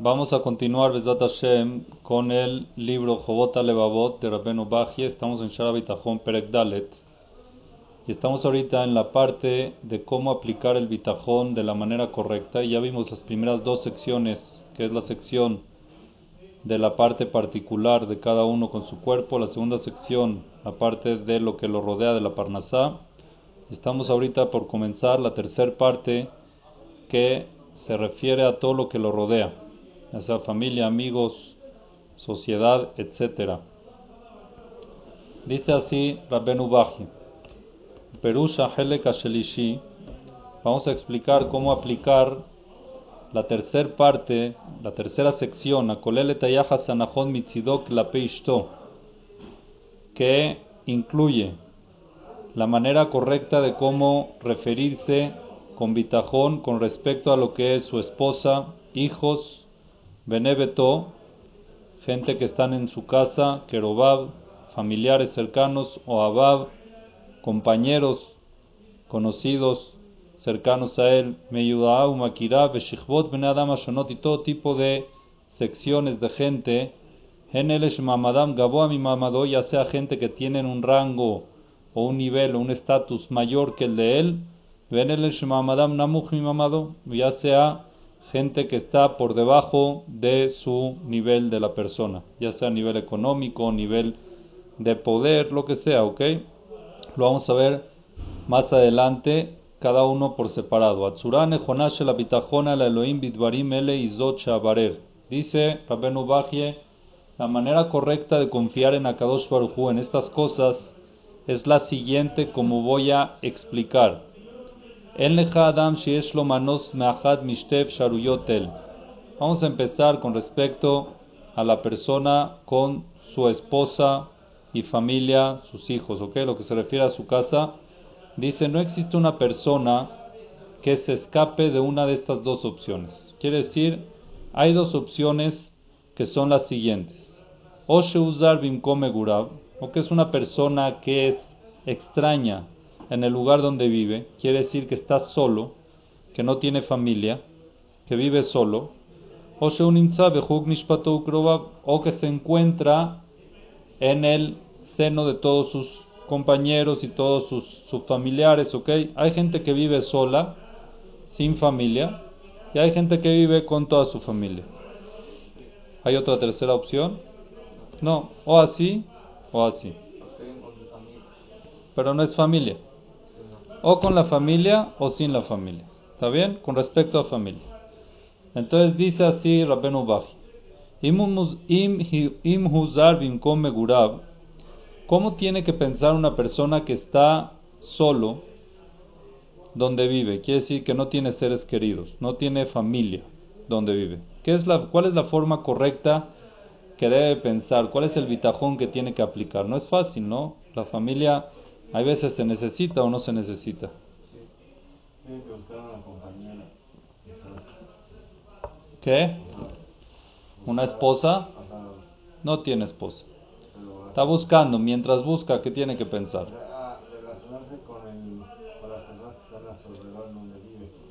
Vamos a continuar, Besat Hashem, con el libro Jobot Levavot de Rabbeinu Bajie. Estamos en Shara Perek Dalet. Y estamos ahorita en la parte de cómo aplicar el bitajón de la manera correcta. Y ya vimos las primeras dos secciones, que es la sección de la parte particular de cada uno con su cuerpo. La segunda sección, la parte de lo que lo rodea de la Parnasá. Estamos ahorita por comenzar la tercera parte que se refiere a todo lo que lo rodea ya familia, amigos, sociedad, etc. Dice así Rabbenu Baji, Perusha Helek Shelishi, vamos a explicar cómo aplicar la tercera parte, la tercera sección, Akolele Tayaha Sanachon Mitzidok La Peishto, que incluye la manera correcta de cómo referirse con bitajón con respecto a lo que es su esposa, hijos, Benebeto, gente que están en su casa, Kerobab, familiares cercanos, o Abab, compañeros conocidos cercanos a él, Meyudaau, Makirab, Beshichbot, Benadam, Shonot y todo tipo de secciones de gente, Henelesh Mamadam, Gaboa mi Mamado, ya sea gente que tienen un rango o un nivel o un estatus mayor que el de él, Benelesh Mamadam, Namuch mi Mamado, ya sea gente que está por debajo de su nivel de la persona, ya sea a nivel económico, nivel de poder, lo que sea, ¿ok? Lo vamos a ver más adelante, cada uno por separado. Atsurane Jonash la bitajona la Elohim bidvarim ele barer. Dice Rabenu Bajie, la manera correcta de confiar en Akadosh Baruj en estas cosas es la siguiente como voy a explicar. Vamos a empezar con respecto a la persona con su esposa y familia, sus hijos, ¿ok? Lo que se refiere a su casa. Dice, no existe una persona que se escape de una de estas dos opciones. Quiere decir, hay dos opciones que son las siguientes. O Sheuzar Bimkome Gurab, o que es una persona que es extraña en el lugar donde vive, quiere decir que está solo, que no tiene familia, que vive solo, o o que se encuentra en el seno de todos sus compañeros y todos sus, familiares, ¿ok? Hay gente que vive sola, sin familia, y hay gente que vive con toda su familia. ¿Hay otra tercera opción? No, o así o así. Pero no es familia o con la familia o sin la familia. ¿Está bien? Con respecto a familia. Entonces dice así Rabbenu Baji. Gurab. ¿Cómo tiene que pensar una persona que está solo donde vive? Quiere decir que no tiene seres queridos, no tiene familia donde vive. ¿Qué es la, ¿Cuál es la forma correcta que debe pensar? ¿Cuál es el bitajón que tiene que aplicar? No es fácil, ¿no? La familia hay veces se necesita o no se necesita. ¿Qué? ¿Una esposa? No tiene esposa. Está buscando, mientras busca, ¿qué tiene que pensar?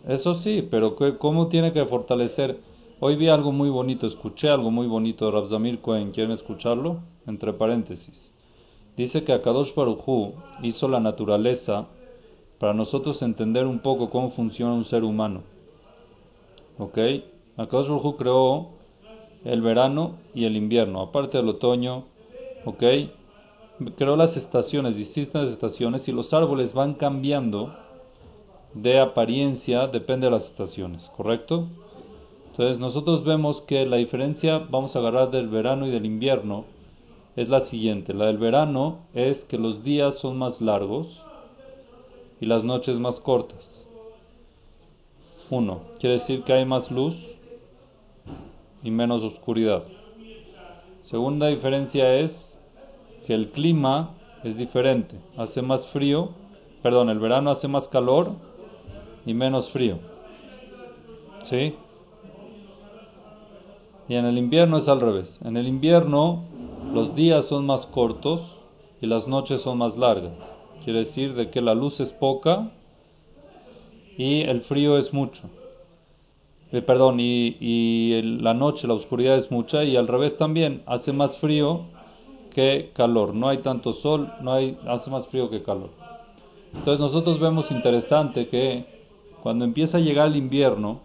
Eso sí, pero ¿cómo tiene que fortalecer? Hoy vi algo muy bonito, escuché algo muy bonito de Rabzamir Cohen. ¿Quieren escucharlo? Entre paréntesis. Dice que Akadosh Baruchu hizo la naturaleza para nosotros entender un poco cómo funciona un ser humano. ¿Ok? Akadosh Baruchu creó el verano y el invierno, aparte del otoño. ¿Ok? Creó las estaciones, distintas estaciones, y los árboles van cambiando de apariencia, depende de las estaciones, ¿correcto? Entonces nosotros vemos que la diferencia, vamos a agarrar del verano y del invierno, es la siguiente. La del verano es que los días son más largos y las noches más cortas. Uno, quiere decir que hay más luz y menos oscuridad. Segunda diferencia es que el clima es diferente. Hace más frío, perdón, el verano hace más calor y menos frío. ¿Sí? Y en el invierno es al revés. En el invierno los días son más cortos y las noches son más largas. Quiere decir de que la luz es poca y el frío es mucho. eh, perdón, y, la noche la oscuridad es mucha y al revés también, hace más frío que calor, no hay tanto sol, no hay, hace más frío que calor. Entonces nosotros vemos interesante que cuando empieza a llegar el invierno,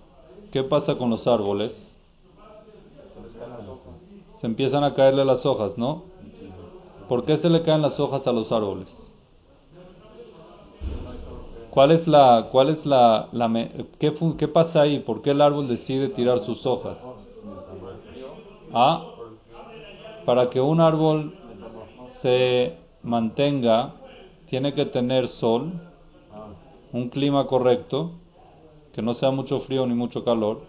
¿qué pasa con los árboles? Se empiezan a caerle las hojas, ¿no? ¿Por qué se le caen las hojas a los árboles? ¿Cuál es la, cuál es la, qué, qué, pasa ahí? ¿Por qué el árbol decide tirar sus hojas? Ah, para que un árbol se mantenga, tiene que tener sol, un clima correcto, que no sea mucho frío ni mucho calor,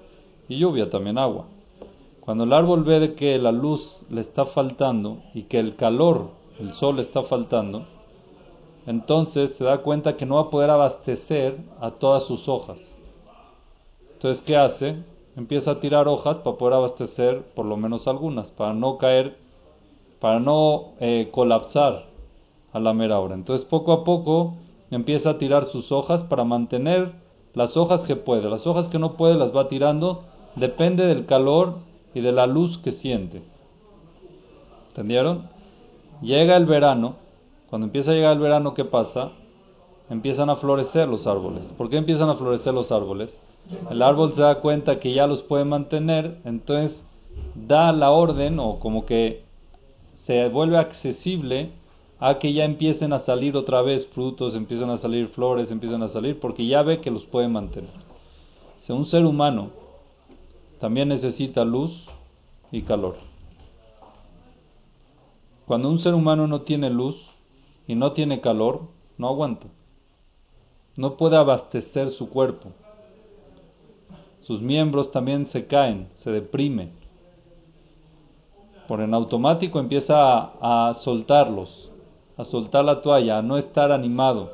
y lluvia también, agua. Cuando el árbol ve de que la luz le está faltando y que el calor, el sol le está faltando, entonces se da cuenta que no va a poder abastecer a todas sus hojas. Entonces, ¿qué hace? Empieza a tirar hojas para poder abastecer por lo menos algunas, para no caer, para no eh, colapsar a la mera hora. Entonces, poco a poco empieza a tirar sus hojas para mantener las hojas que puede. Las hojas que no puede las va tirando, depende del calor y de la luz que siente. ¿Entendieron? Llega el verano cuando empieza a llegar el verano, ¿qué pasa? Empiezan a florecer los árboles. ¿Por qué empiezan a florecer los árboles? El árbol se da cuenta que ya los puede mantener, entonces da la orden o como que se vuelve accesible a que ya empiecen a salir otra vez frutos, empiezan a salir flores, empiezan a salir, porque ya ve que los puede mantener. Si un ser humano también necesita luz y calor. Cuando un ser humano no tiene luz, y no tiene calor, no aguanta. No puede abastecer su cuerpo. Sus miembros también se caen, se deprimen. Por en automático empieza a, soltarlos, a soltar la toalla, a no estar animado,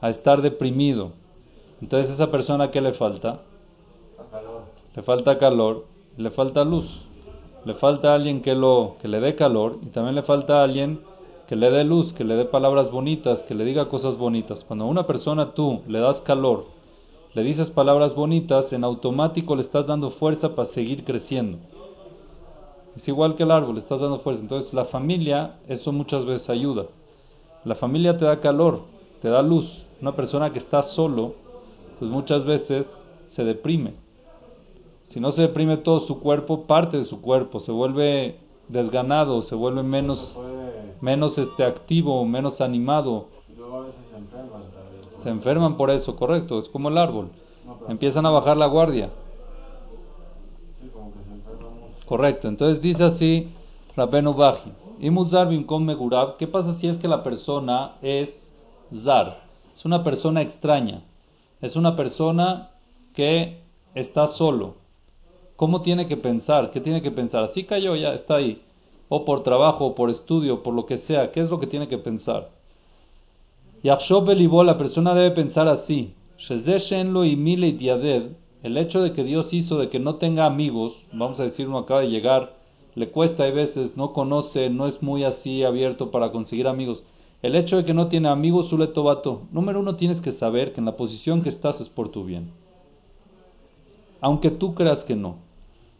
a estar deprimido. Entonces esa persona ¿qué le falta? Le falta calor, le falta luz, le falta alguien que lo que le dé calor y también le falta alguien que le dé luz, que le dé palabras bonitas, que le diga cosas bonitas. Cuando a una persona tú le das calor, le dices palabras bonitas, en automático le estás dando fuerza para seguir creciendo. Es igual que el árbol, le estás dando fuerza. Entonces la familia, eso muchas veces ayuda. La familia te da calor, te da luz. Una persona que está solo, pues muchas veces se deprime. Si no se deprime todo su cuerpo, parte de su cuerpo, se vuelve desganado, se vuelve menos menos este activo, menos animado. se enferman. por eso, correcto, es como el árbol. Empiezan a bajar la guardia. correcto, entonces dice así Rabenu Baji. Y con Megurab, ¿qué pasa si es que la persona es Zar? Es una persona extraña. Es una persona que está solo. ¿Cómo tiene que pensar? ¿Qué tiene que pensar? Así cayó, ya está ahí o por trabajo, o por estudio, por lo que sea, ¿qué es lo que tiene que pensar? Yachshov la persona debe pensar así. El hecho de que Dios hizo de que no tenga amigos, vamos a decir, uno acaba de llegar, le cuesta a veces, no conoce, no es muy así abierto para conseguir amigos. El hecho de que no tiene amigos, tobato. Número uno, tienes que saber que en la posición que estás es por tu bien. Aunque tú creas que no.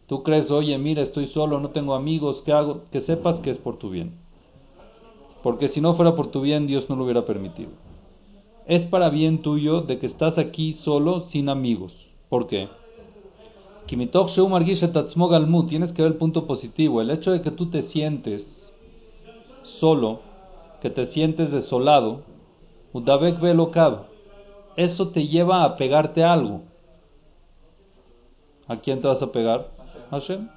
Tú crees, oye, mira, estoy solo, no tengo amigos, ¿qué hago? Que sepas que es por tu bien. Porque si no fuera por tu bien, Dios no lo hubiera permitido. Es para bien tuyo de que estás aquí solo, sin amigos. ¿Por qué? Tienes que ver el punto positivo. El hecho de que tú te sientes solo, que te sientes desolado, eso te lleva a pegarte a algo. ¿A quién te vas a pegar? Hashem.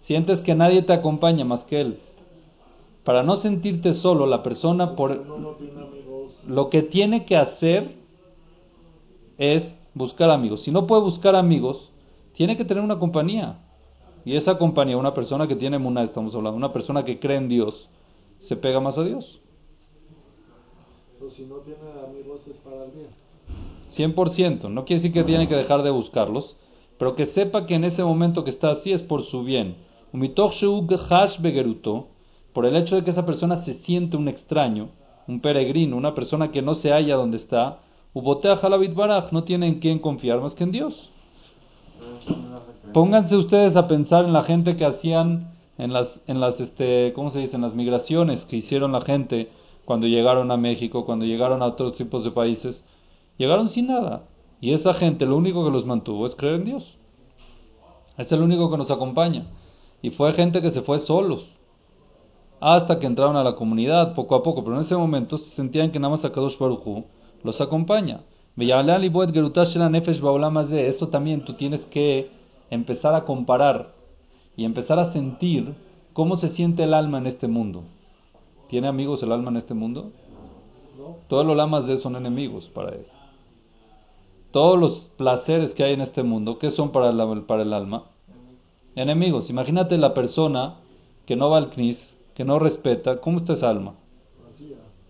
Sientes que nadie te acompaña más que Él. Para no sentirte solo, la persona por lo que tiene que hacer es buscar amigos. Si no puede buscar amigos, tiene que tener una compañía. Y esa compañía, una persona que tiene muna, estamos hablando, una persona que cree en Dios, se pega más a Dios. Pero si no tiene amigos es para el bien. 100%, no quiere decir que tiene que dejar de buscarlos, pero que sepa que en ese momento que está así es por su bien. Por el hecho de que esa persona se siente un extraño, un peregrino, una persona que no se halla donde está, no tiene en quién confiar más que en Dios. Pónganse ustedes a pensar en la gente que hacían en las, en las, este, ¿cómo se dice? En las migraciones que hicieron la gente cuando llegaron a México, cuando llegaron a otros tipos de países. Llegaron sin nada. Y esa gente lo único que los mantuvo es creer en Dios. Es el único que nos acompaña. Y fue gente que se fue solos. Hasta que entraron a la comunidad, poco a poco. Pero en ese momento se sentían que nada más Kadosh Baruj los acompaña. Eso también tú tienes que empezar a comparar y empezar a sentir cómo se siente el alma en este mundo. ¿Tiene amigos el alma en este mundo? Todos los lamas de son enemigos para él. Todos los placeres que hay en este mundo, ¿qué son para el, para el alma? Enemigos. Imagínate la persona que no va al CNIS, que no respeta, ¿cómo está esa alma?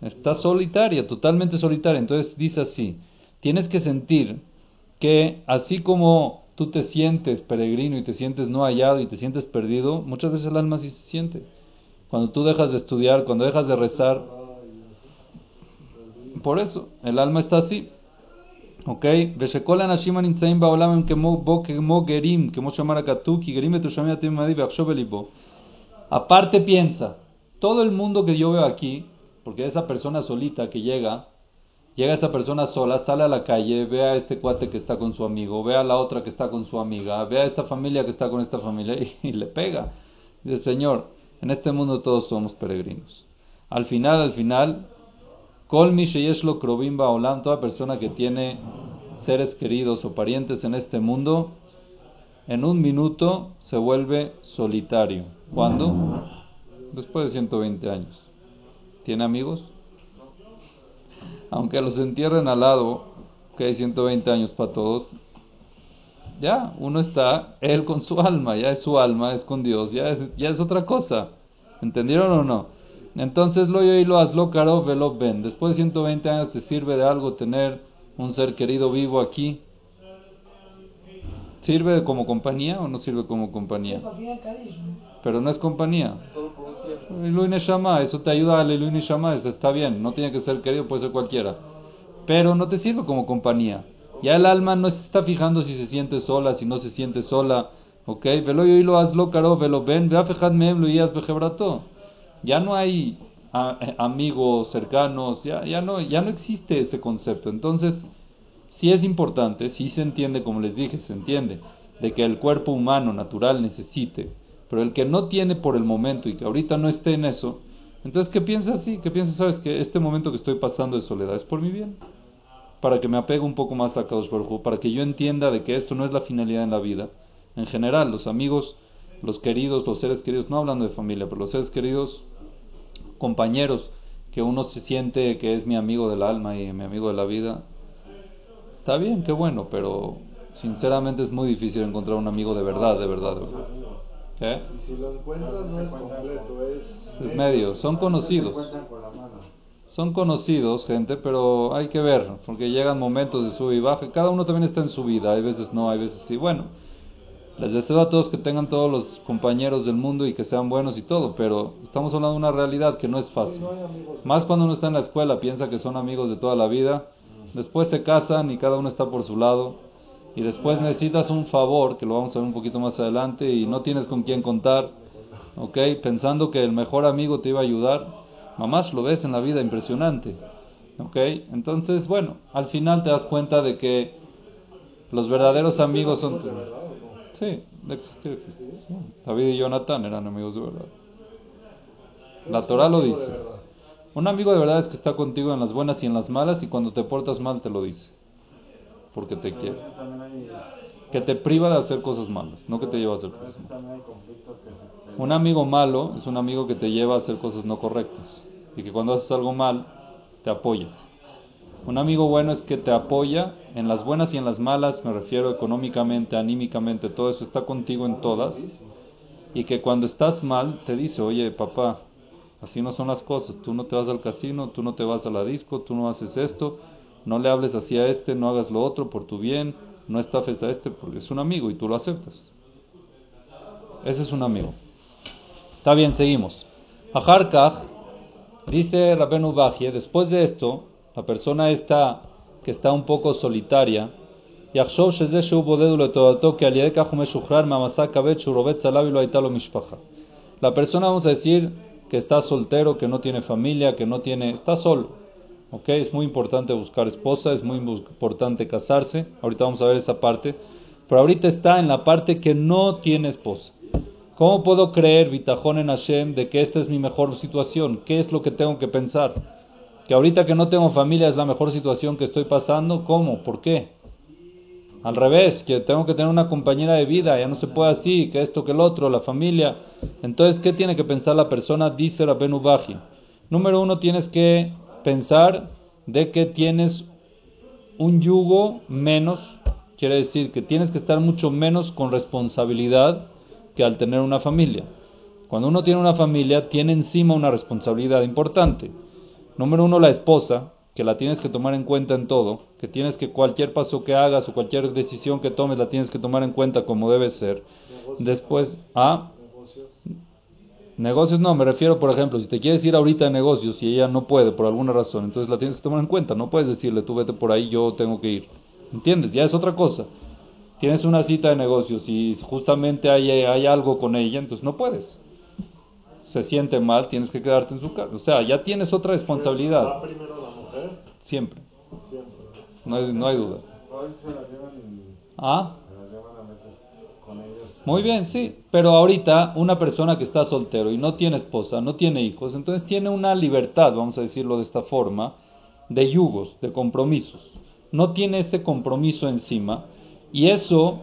Está solitaria, totalmente solitaria. Entonces dice así, tienes que sentir que así como tú te sientes peregrino y te sientes no hallado y te sientes perdido, muchas veces el alma sí se siente. Cuando tú dejas de estudiar, cuando dejas de rezar, por eso, el alma está así. ¿Ok? Aparte piensa, todo el mundo que yo veo aquí, porque esa persona solita que llega, llega esa persona sola, sale a la calle, ve a este cuate que está con su amigo, ve a la otra que está con su amiga, ve a esta familia que está con esta familia y, le pega. Dice, Señor, en este mundo todos somos peregrinos. Al final, al final, Kol lo Krobimba Olam, toda persona que tiene seres queridos o parientes en este mundo, en un minuto se vuelve solitario. ¿Cuándo? Después de 120 años. ¿Tiene amigos? Aunque los entierren al lado, que hay 120 años para todos, ya, uno está, él con su alma, ya es su alma, es con Dios, ya es, ya es otra cosa. ¿Entendieron o no? Entonces lo yo y lo hazlo caro, velo ven. Después de 120 años te sirve de algo tener un ser querido vivo aquí. ¿Sirve como compañía o no sirve como compañía? Pero no es compañía. Eso te ayuda a Ilui Neshama, está bien. No tiene que ser querido, puede ser cualquiera. Pero no te sirve como compañía. Ya el alma no se está fijando si se siente sola, si no se siente sola. ¿Ok? Velo y lo hazlo caro, velo ven, ve a lo Ya no hay eh, amigos cercanos, ya, ya, no, ya no existe ese concepto. Entonces, sí es importante, sí se entiende, como les dije, se entiende, de que el cuerpo humano natural necesite, pero el que no tiene por el momento y que ahorita no esté en eso, entonces que piensa así, que piensa, sabes, que este momento que estoy pasando de soledad es por mi bien, para que me apegue un poco más a Kadosh Baruj para que yo entienda de que esto no es la finalidad en la vida. En general, los amigos, los queridos, los seres queridos, no hablando de familia, pero los seres queridos, compañeros, que uno se siente que es mi amigo del alma y mi amigo de la vida, Está bien, qué bueno, pero sinceramente es muy difícil encontrar un amigo de verdad, de verdad. De verdad. ¿Qué? Y si lo encuentras no es completo, es... Es medio, son conocidos. Son conocidos, gente, pero hay que ver, porque llegan momentos de sub y baja. Cada uno también está en su vida, hay veces no, hay veces sí. Bueno, les deseo a todos que tengan todos los compañeros del mundo y que sean buenos y todo, pero estamos hablando de una realidad que no es fácil. Más cuando uno está en la escuela, piensa que son amigos de toda la vida después se casan y cada uno está por su lado, y después necesitas un favor, que lo vamos a ver un poquito más adelante, y no tienes con quién contar, ¿ok? Pensando que el mejor amigo te iba a ayudar, mamás lo ves en la vida impresionante, ¿ok? Entonces, bueno, al final te das cuenta de que los verdaderos amigos son... Sí, existir. David y Jonathan eran amigos de verdad. La Torah lo dice. Un amigo de verdad es que está contigo en las buenas y en las malas y cuando te portas mal te lo dice. Porque te quiere. Que te priva de hacer cosas malas, no que te lleva a hacer cosas malas. Un amigo malo es un amigo que te lleva a hacer cosas no correctas y que cuando haces algo mal te apoya. Un amigo bueno es que te apoya en las buenas y en las malas, me refiero económicamente, anímicamente, todo eso está contigo en todas. Y que cuando estás mal te dice, oye papá, Así no son las cosas. Tú no te vas al casino, tú no te vas a la disco, tú no haces esto, no le hables así a este, no hagas lo otro por tu bien, no estafes a este porque es un amigo y tú lo aceptas. Ese es un amigo. Está bien, seguimos. Ajarkaj, dice Rabenu Bajie, después de esto, la persona está que está un poco solitaria, y la persona, vamos a decir, que está soltero, que no tiene familia, que no tiene... está solo. ¿Ok? Es muy importante buscar esposa, es muy importante casarse. Ahorita vamos a ver esa parte. Pero ahorita está en la parte que no tiene esposa. ¿Cómo puedo creer, Vitajón en Hashem, de que esta es mi mejor situación? ¿Qué es lo que tengo que pensar? Que ahorita que no tengo familia es la mejor situación que estoy pasando. ¿Cómo? ¿Por qué? Al revés, que tengo que tener una compañera de vida, ya no se puede así, que esto, que el otro, la familia. Entonces, ¿qué tiene que pensar la persona? Dice la Baji. Número uno, tienes que pensar de que tienes un yugo menos, quiere decir que tienes que estar mucho menos con responsabilidad que al tener una familia. Cuando uno tiene una familia, tiene encima una responsabilidad importante. Número uno, la esposa, que la tienes que tomar en cuenta en todo, que tienes que cualquier paso que hagas o cualquier decisión que tomes la tienes que tomar en cuenta como debe ser. Después, ¿ah? Negocios no, me refiero, por ejemplo, si te quieres ir ahorita a negocios y ella no puede por alguna razón, entonces la tienes que tomar en cuenta. No puedes decirle, tú vete por ahí, yo tengo que ir. ¿Entiendes? Ya es otra cosa. Tienes una cita de negocios y justamente hay, hay algo con ella, entonces no puedes. Se siente mal, tienes que quedarte en su casa. O sea, ya tienes otra responsabilidad. Siempre. No hay, no hay duda. ¿Ah? Muy bien, sí. Pero ahorita una persona que está soltero y no tiene esposa, no tiene hijos, entonces tiene una libertad, vamos a decirlo de esta forma, de yugos, de compromisos. No tiene ese compromiso encima. Y eso,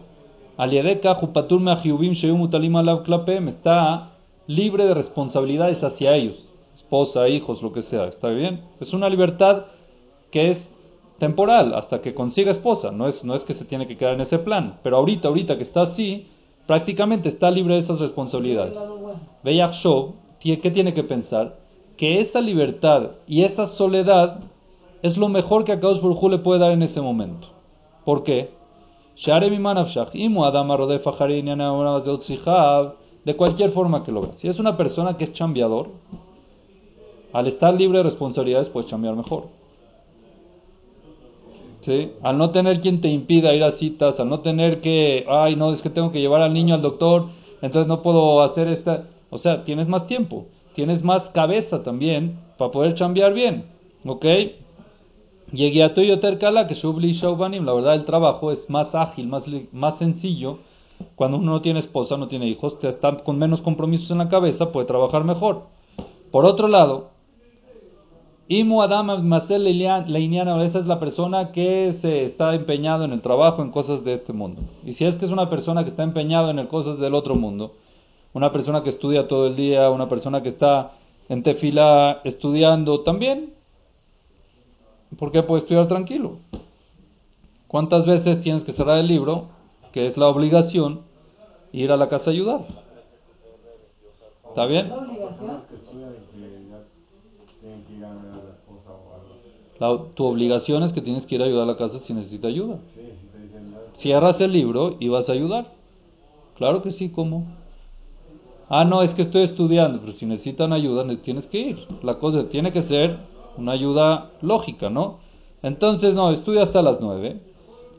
está libre de responsabilidades hacia ellos, esposa, hijos, lo que sea. ¿Está bien? Es una libertad que es temporal hasta que consiga esposa. No es, no es que se tiene que quedar en ese plan. Pero ahorita, ahorita que está así, prácticamente está libre de esas responsabilidades. Show, ¿qué tiene que pensar? Que esa libertad y esa soledad es lo mejor que a Kadosh Baruj le puede dar en ese momento. ¿Por qué? De cualquier forma que lo veas. Si es una persona que es chambeador, al estar libre de responsabilidades, puedes chambear mejor. Al no tener quien te impida ir a citas, al no tener que, ay, no, es que tengo que llevar al niño al doctor, entonces no puedo hacer esta. O sea, tienes más tiempo, tienes más cabeza también para poder chambear bien. ¿Ok? Llegué a Toyo Terkala, que Shubli Shaubanim, la verdad, el trabajo es más ágil, más, más sencillo. Cuando uno no tiene esposa, no tiene hijos, está con menos compromisos en la cabeza, puede trabajar mejor. Por otro lado, Imu Adam Leiniana, esa es la persona que se está empeñado en el trabajo, en cosas de este mundo. Y si es que es una persona que está empeñado en cosas del otro mundo, una persona que estudia todo el día, una persona que está en tefila estudiando también, ¿por qué puede estudiar tranquilo? ¿Cuántas veces tienes que cerrar el libro, que es la obligación, ir a la casa a ayudar? ¿Está bien? tu obligación es que tienes que ir a ayudar a la casa si necesita ayuda. Cierras el libro y vas a ayudar. Claro que sí, ¿cómo? Ah, no, es que estoy estudiando, pero si necesitan ayuda, tienes que ir. La cosa tiene que ser una ayuda lógica, ¿no? Entonces, no, estudia hasta las nueve.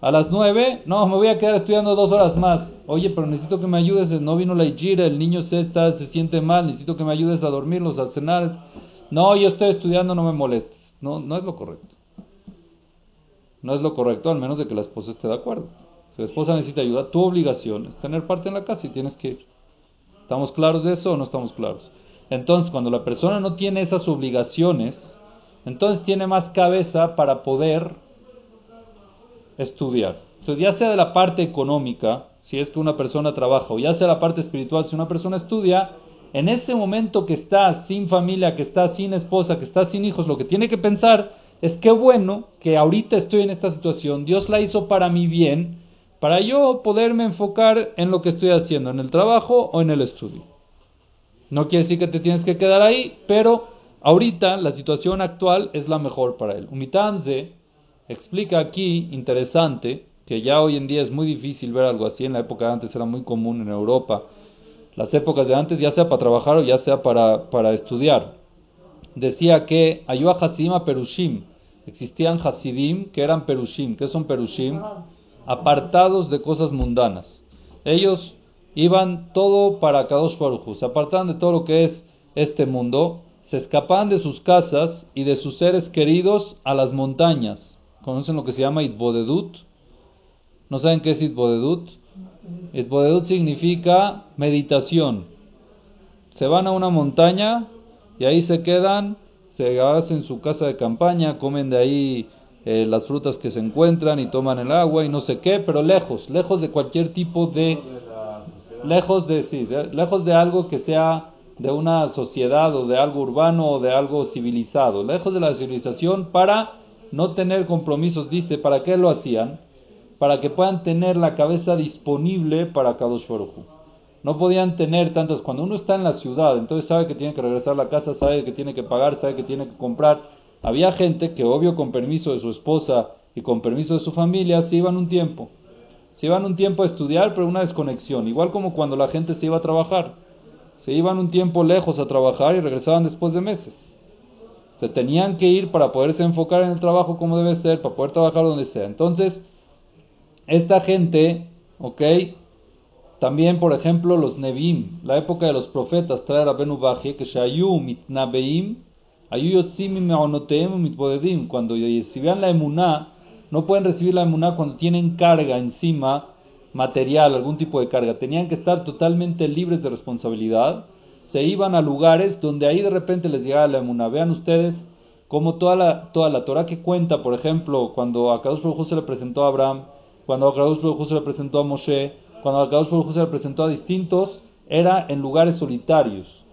A las nueve, no, me voy a quedar estudiando dos horas más. Oye, pero necesito que me ayudes, no vino la Ijira, el niño se, está, se siente mal, necesito que me ayudes a dormirlos, a cenar. No, yo estoy estudiando, no me molestes. No, no es lo correcto. No es lo correcto, al menos de que la esposa esté de acuerdo. Si la esposa necesita ayuda, tu obligación es tener parte en la casa y tienes que ir. ¿Estamos claros de eso o no estamos claros? Entonces, cuando la persona no tiene esas obligaciones, entonces tiene más cabeza para poder estudiar. Entonces, ya sea de la parte económica, si es que una persona trabaja, o ya sea la parte espiritual, si una persona estudia, en ese momento que está sin familia, que está sin esposa, que está sin hijos, lo que tiene que pensar es que bueno que ahorita estoy en esta situación, Dios la hizo para mi bien, para yo poderme enfocar en lo que estoy haciendo, en el trabajo o en el estudio. No quiere decir que te tienes que quedar ahí, pero ahorita la situación actual es la mejor para él. Umitamze explica aquí, interesante, que ya hoy en día es muy difícil ver algo así, en la época de antes era muy común en Europa, las épocas de antes, ya sea para trabajar o ya sea para, para estudiar. Decía que Ayua Hasidim a Perushim. Existían Hasidim que eran Perushim. ¿Qué son Perushim? apartados de cosas mundanas. Ellos iban todo para Kadosh Baruj se apartaban de todo lo que es este mundo, se escapaban de sus casas y de sus seres queridos a las montañas. ¿Conocen lo que se llama Itbodedut? ¿No saben qué es Itbodedut? Itbodedut significa meditación. Se van a una montaña y ahí se quedan, se hacen su casa de campaña, comen de ahí eh, las frutas que se encuentran y toman el agua y no sé qué, pero lejos, lejos de cualquier tipo de, lejos de, sí, lejos de algo que sea de una sociedad o de algo urbano o de algo civilizado, lejos de la civilización para no tener compromisos, dice, ¿para qué lo hacían? Para que puedan tener la cabeza disponible para Kadosh Baruj No podían tener tantas, cuando uno está en la ciudad, entonces sabe que tiene que regresar a la casa, sabe que tiene que pagar, sabe que tiene que comprar, había gente que, obvio, con permiso de su esposa y con permiso de su familia, se iban un tiempo. Se iban un tiempo a estudiar, pero una desconexión. Igual como cuando la gente se iba a trabajar. Se iban un tiempo lejos a trabajar y regresaban después de meses. Se tenían que ir para poderse enfocar en el trabajo como debe ser, para poder trabajar donde sea. Entonces, esta gente, ¿ok? También, por ejemplo, los Nevim, la época de los profetas, trae a Baje, que Shayu mitnabeim cuando recibían la emuná, no pueden recibir la emuná cuando tienen carga encima, material, algún tipo de carga. Tenían que estar totalmente libres de responsabilidad. Se iban a lugares donde ahí de repente les llegaba la emuná. Vean ustedes cómo toda la, toda la Torah que cuenta, por ejemplo, cuando a Kadosh Baruj se le presentó a Abraham, cuando a Kadosh Baruj se le presentó a Moshe, cuando a Kadosh Baruj se le presentó a distintos, era en lugares solitarios.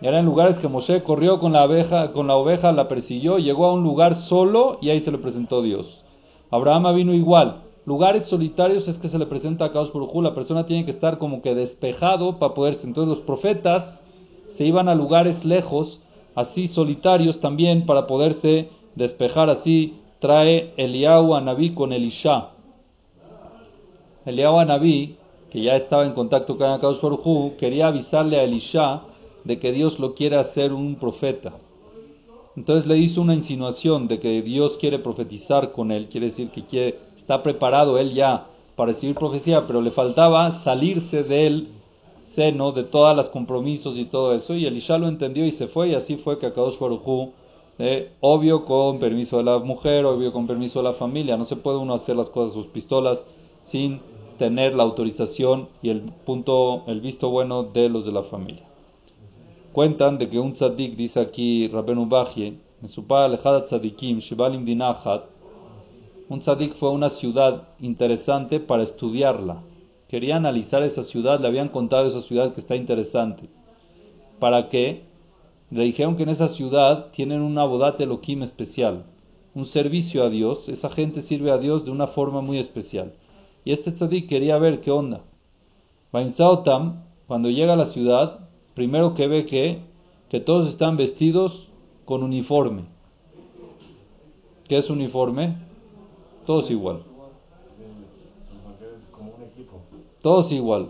Era en lugares que Moshe corrió con la, oveja, la persiguió, llegó a un lugar solo y ahí se le presentó Dios. Abraham vino igual. Lugares solitarios es que se le presenta a Kaos Hu. La persona tiene que estar como que despejado para poderse. Entonces los profetas se iban a lugares lejos, así solitarios también, para poderse despejar. Así trae Eliyahu a Naví con Elisha. Eliyahu a Naví, que ya estaba en contacto con Kaos Hu, quería avisarle a Elisha de que Dios lo quiere hacer un profeta. Entonces le hizo una insinuación de que Dios quiere profetizar con él, quiere decir que quiere, está preparado él ya para recibir profecía, pero le faltaba salirse del seno de todos los compromisos y todo eso, y Elisha lo entendió y se fue, y así fue que Akadosh Baruj eh, obvio con permiso de la mujer, obvio con permiso de la familia, no se puede uno hacer las cosas sus pistolas sin tener la autorización y el punto, el visto bueno de los de la familia. Cuentan de que un tzadik, dice aquí Rabenu Bajie, en su tzadikim, Shibalim Dinachat, un tzadik fue una ciudad interesante para estudiarla. Quería analizar esa ciudad, le habían contado esa ciudad que está interesante. ¿Para qué? Le dijeron que en esa ciudad tienen una bodate loquim especial, un servicio a Dios. Esa gente sirve a Dios de una forma muy especial. Y este tzadik quería ver qué onda. Tam, cuando llega a la ciudad, primero que ve que, que todos están vestidos con uniforme. ¿Qué es uniforme? Todos igual. Todos igual.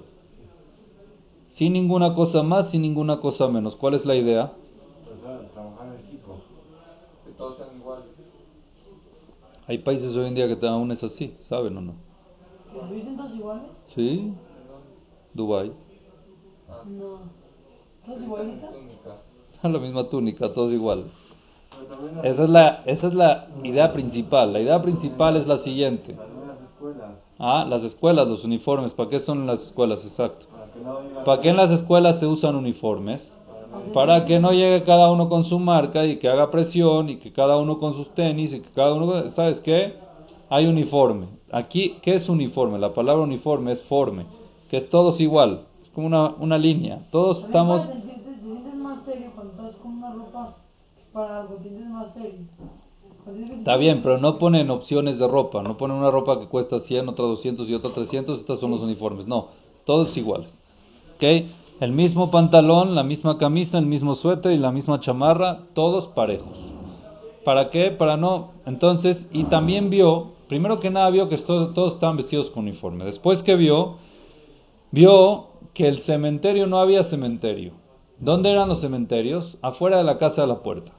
Sin ninguna cosa más, sin ninguna cosa menos. ¿Cuál es la idea? Hay países hoy en día que aún es así, ¿saben o no? todos iguales? Sí. Dubai. No. ¿Todos igualitas? La misma túnica, todos igual. Esa es, la, esa es la idea principal. La idea principal es la siguiente. Ah, las escuelas, los uniformes. ¿Para qué son las escuelas? Exacto. ¿Para qué en las escuelas se usan uniformes? Para que no llegue cada uno con su marca y que haga presión y que cada uno con sus tenis y que cada uno... ¿Sabes qué? Hay uniforme. Aquí, ¿qué es uniforme? La palabra uniforme es forme, que es todos igual como una, una línea. Todos estamos... Te sientes más serio cuando estás con una ropa para algo, te sientes más serio. Está bien, pero no ponen opciones de ropa, no ponen una ropa que cuesta 100, otra 200 y otra 300, estas son los uniformes, no, todos iguales. ¿Ok? El mismo pantalón, la misma camisa, el mismo suéter y la misma chamarra, todos parejos. ¿Para qué? Para no. Entonces, y también vio, primero que nada vio que todos estaban vestidos con uniforme. Después que vio, vio que el cementerio no había cementerio. ¿Dónde eran los cementerios? Afuera de la casa de la puerta.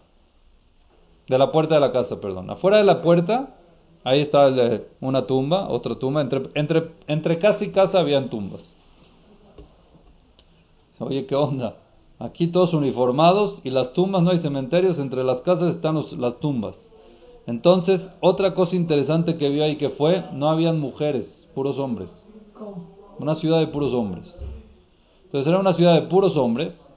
De la puerta de la casa, perdón. Afuera de la puerta Ahí está el, eh, una tumba, otra tumba. Entre, entre, entre casa y casa habían tumbas. Oye, ¿qué onda? Aquí todos uniformados y las tumbas, no hay cementerios, entre las casas están los- las tumbas. Entonces, otra cosa interesante que vio ahí que fue, no habían mujeres, puros hombres. Una ciudad de puros hombres. Entonces era una ciudad de puros hombres,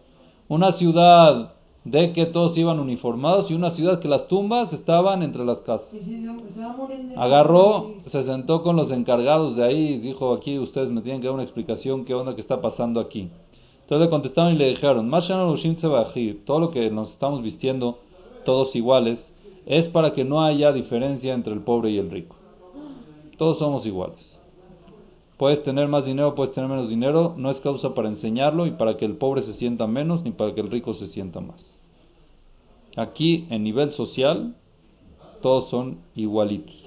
una ciudad de que todos iban uniformados y una ciudad que las tumbas estaban entre las casas. Agarró, se sentó con los encargados de ahí y dijo, aquí ustedes me tienen que dar una explicación, qué onda que está pasando aquí. Entonces le contestaron y le dijeron, todo lo que nos estamos vistiendo todos iguales, es para que no haya diferencia entre el pobre y el rico. Todos somos iguales. Puedes tener más dinero, puedes tener menos dinero, no es causa para enseñarlo y para que el pobre se sienta menos ni para que el rico se sienta más. Aquí, en nivel social, todos son igualitos.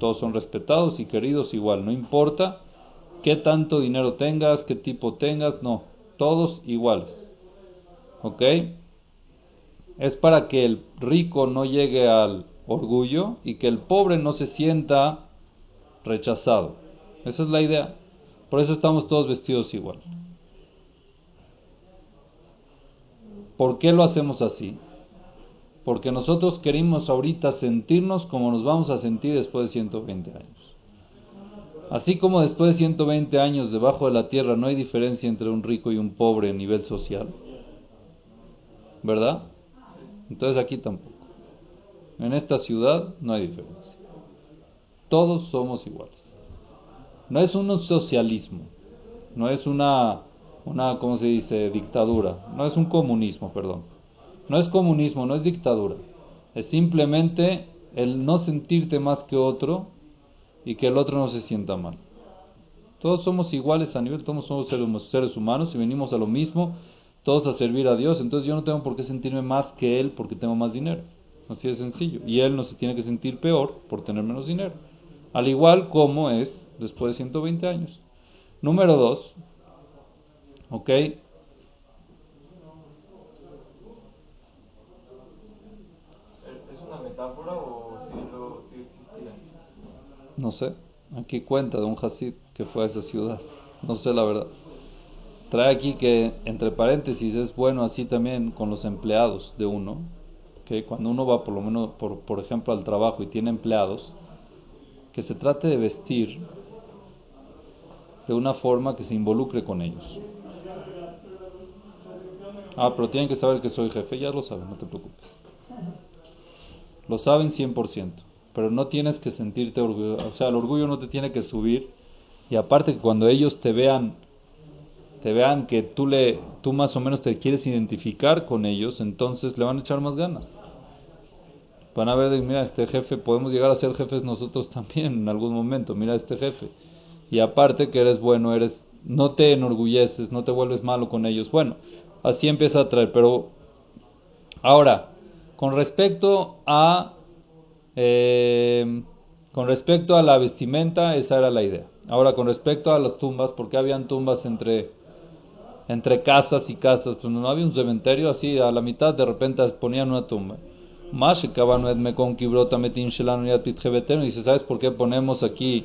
Todos son respetados y queridos igual. No importa qué tanto dinero tengas, qué tipo tengas, no. Todos iguales. ¿Ok? Es para que el rico no llegue al orgullo y que el pobre no se sienta rechazado. Esa es la idea. Por eso estamos todos vestidos igual. ¿Por qué lo hacemos así? Porque nosotros queremos ahorita sentirnos como nos vamos a sentir después de 120 años. Así como después de 120 años debajo de la tierra no hay diferencia entre un rico y un pobre a nivel social. ¿Verdad? Entonces aquí tampoco. En esta ciudad no hay diferencia. Todos somos iguales. No es un socialismo, no es una, una, ¿cómo se dice?, dictadura, no es un comunismo, perdón. No es comunismo, no es dictadura. Es simplemente el no sentirte más que otro y que el otro no se sienta mal. Todos somos iguales a nivel, todos somos seres- humanos y venimos a lo mismo, todos a servir a Dios. Entonces yo no tengo por qué sentirme más que Él porque tengo más dinero. Así de sencillo. Y Él no se tiene que sentir peor por tener menos dinero. Al igual como es después de 120 años. Número dos, ¿ok? ¿Es una metáfora o si lo si existía? No sé, aquí cuenta de un Hasid que fue a esa ciudad. No sé la verdad. Trae aquí que, entre paréntesis, es bueno así también con los empleados de uno. Que cuando uno va, por lo menos, por, por ejemplo, al trabajo y tiene empleados, que se trate de vestir de una forma que se involucre con ellos. Ah, pero tienen que saber que soy jefe, ya lo saben, no te preocupes. Lo saben 100%, pero no tienes que sentirte orgulloso, o sea, el orgullo no te tiene que subir y aparte que cuando ellos te vean te vean que tú le tú más o menos te quieres identificar con ellos, entonces le van a echar más ganas. Van a ver, mira, este jefe, podemos llegar a ser jefes nosotros también en algún momento, mira este jefe. Y aparte que eres bueno, eres no te enorgulleces, no te vuelves malo con ellos. Bueno, así empieza a traer, pero ahora, con respecto a eh, con respecto a la vestimenta, esa era la idea. Ahora, con respecto a las tumbas, porque habían tumbas entre entre casas y casas, pues no había un cementerio así, a la mitad de repente ponían una tumba. Más. Dice, ¿sabes por qué ponemos aquí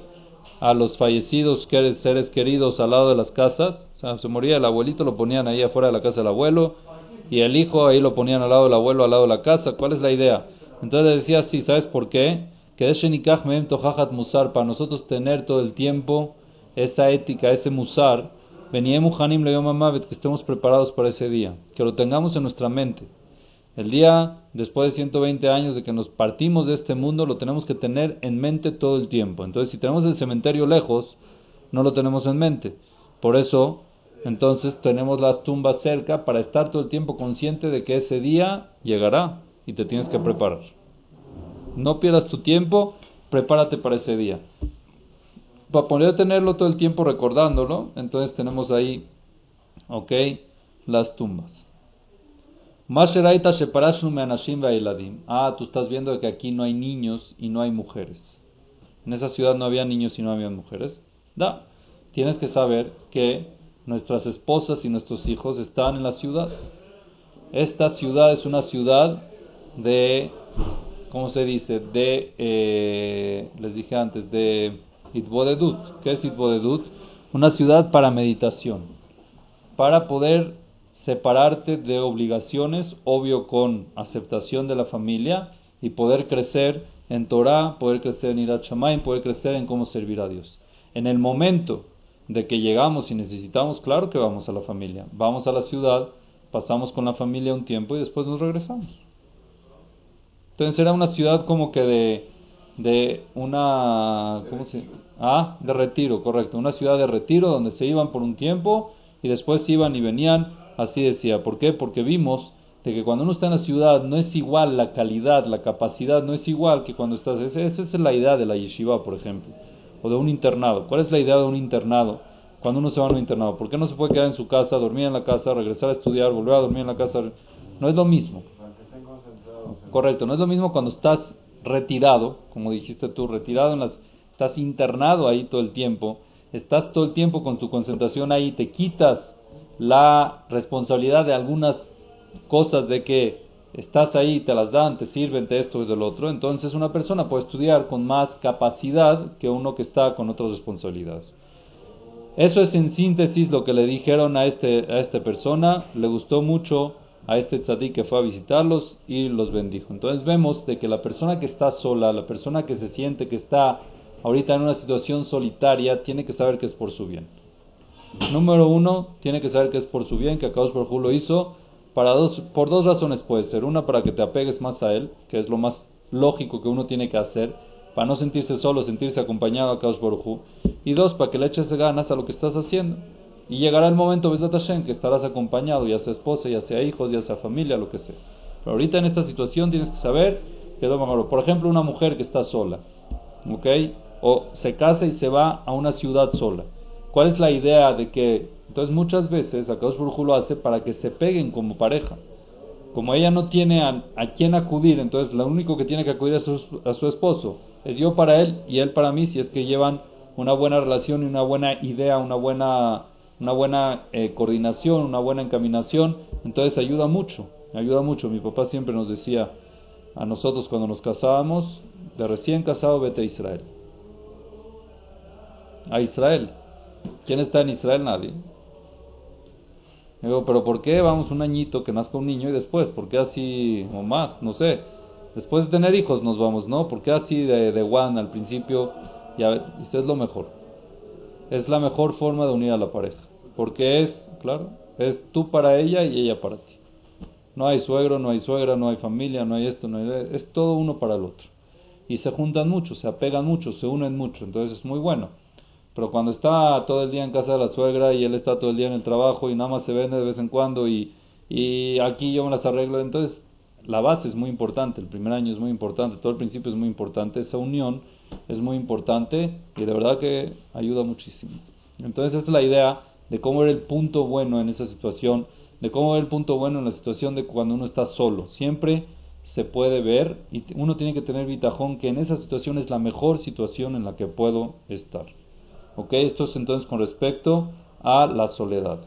a los fallecidos seres queridos al lado de las casas? O sea, se moría el abuelito, lo ponían ahí afuera de la casa del abuelo, y el hijo ahí lo ponían al lado del abuelo, al lado de la casa. ¿Cuál es la idea? Entonces decía así, ¿sabes por qué? Que es shenikach mehem musar, para nosotros tener todo el tiempo esa ética, ese musar, venía muhanim le que estemos preparados para ese día, que lo tengamos en nuestra mente. El día después de 120 años de que nos partimos de este mundo, lo tenemos que tener en mente todo el tiempo. Entonces, si tenemos el cementerio lejos, no lo tenemos en mente. Por eso, entonces tenemos las tumbas cerca para estar todo el tiempo consciente de que ese día llegará y te tienes que preparar. No pierdas tu tiempo, prepárate para ese día. Para poder tenerlo todo el tiempo recordándolo, entonces tenemos ahí, ok, las tumbas. Ah, tú estás viendo que aquí no hay niños y no hay mujeres. En esa ciudad no había niños y no había mujeres. Da, tienes que saber que nuestras esposas y nuestros hijos están en la ciudad. Esta ciudad es una ciudad de ¿cómo se dice? De, eh, les dije antes, de Itbodedut. ¿Qué es Itbodedut? Una ciudad para meditación, para poder separarte de obligaciones, obvio con aceptación de la familia, y poder crecer en Torah, poder crecer en Irat Shamayim, poder crecer en cómo servir a Dios. En el momento de que llegamos y necesitamos, claro que vamos a la familia. Vamos a la ciudad, pasamos con la familia un tiempo y después nos regresamos. Entonces era una ciudad como que de, de una, ¿cómo se? Ah, de retiro, correcto. Una ciudad de retiro donde se iban por un tiempo y después iban y venían. Así decía. ¿Por qué? Porque vimos de que cuando uno está en la ciudad no es igual la calidad, la capacidad, no es igual que cuando estás. Esa, esa es la idea de la yeshiva, por ejemplo o de un internado. ¿Cuál es la idea de un internado? Cuando uno se va a un internado, ¿por qué no se puede quedar en su casa, dormir en la casa, regresar a estudiar, volver a dormir en la casa? No es lo mismo. Correcto, no es lo mismo cuando estás retirado, como dijiste tú, retirado en las, estás internado ahí todo el tiempo, estás todo el tiempo con tu concentración ahí, te quitas la responsabilidad de algunas cosas de que estás ahí, te las dan, te sirven de esto y del otro, entonces una persona puede estudiar con más capacidad que uno que está con otras responsabilidades. Eso es en síntesis lo que le dijeron a, este, a esta persona, le gustó mucho a este tzadik que fue a visitarlos y los bendijo. Entonces vemos de que la persona que está sola, la persona que se siente que está ahorita en una situación solitaria, tiene que saber que es por su bien. Número uno, tiene que saber que es por su bien, que Akados por lo hizo dos, por dos razones puede ser. Una, para que te apegues más a Él, que es lo más lógico que uno tiene que hacer, para no sentirse solo, sentirse acompañado a Kaush Baruj Y dos, para que le eches ganas a lo que estás haciendo. Y llegará el momento, Besat Hashem, que estarás acompañado, ya sea esposa, ya sea hijos, ya sea familia, lo que sea. Pero ahorita en esta situación tienes que saber que es lo Por ejemplo, una mujer que está sola, ¿ok? O se casa y se va a una ciudad sola. ¿Cuál es la idea de que entonces muchas veces Akadosh Baruj lo hace para que se peguen como pareja. Como ella no tiene a, a quién acudir, entonces lo único que tiene que acudir su, a su esposo es yo para él y él para mí, si es que llevan una buena relación y una buena idea, una buena, una buena eh, coordinación, una buena encaminación, entonces ayuda mucho, ayuda mucho. Mi papá siempre nos decía a nosotros cuando nos casábamos, de recién casado vete a Israel. A Israel. ¿Quién está en Israel? Nadie. Digo, pero ¿por qué vamos un añito que nazca un niño y después? ¿Por qué así o más? No sé. Después de tener hijos nos vamos, ¿no? ¿Por qué así de, de one al principio? Ya, es lo mejor. Es la mejor forma de unir a la pareja. Porque es, claro, es tú para ella y ella para ti. No hay suegro, no hay suegra, no hay familia, no hay esto, no hay... Es todo uno para el otro. Y se juntan mucho, se apegan mucho, se unen mucho. Entonces es muy bueno. Pero cuando está todo el día en casa de la suegra y él está todo el día en el trabajo y nada más se vende de vez en cuando y, y aquí yo me las arreglo, entonces la base es muy importante, el primer año es muy importante, todo el principio es muy importante, esa unión es muy importante y de verdad que ayuda muchísimo. Entonces esa es la idea de cómo ver el punto bueno en esa situación, de cómo ver el punto bueno en la situación de cuando uno está solo. Siempre se puede ver y uno tiene que tener vitajón que en esa situación es la mejor situación en la que puedo estar. Ok, esto es entonces con respecto a la soledad.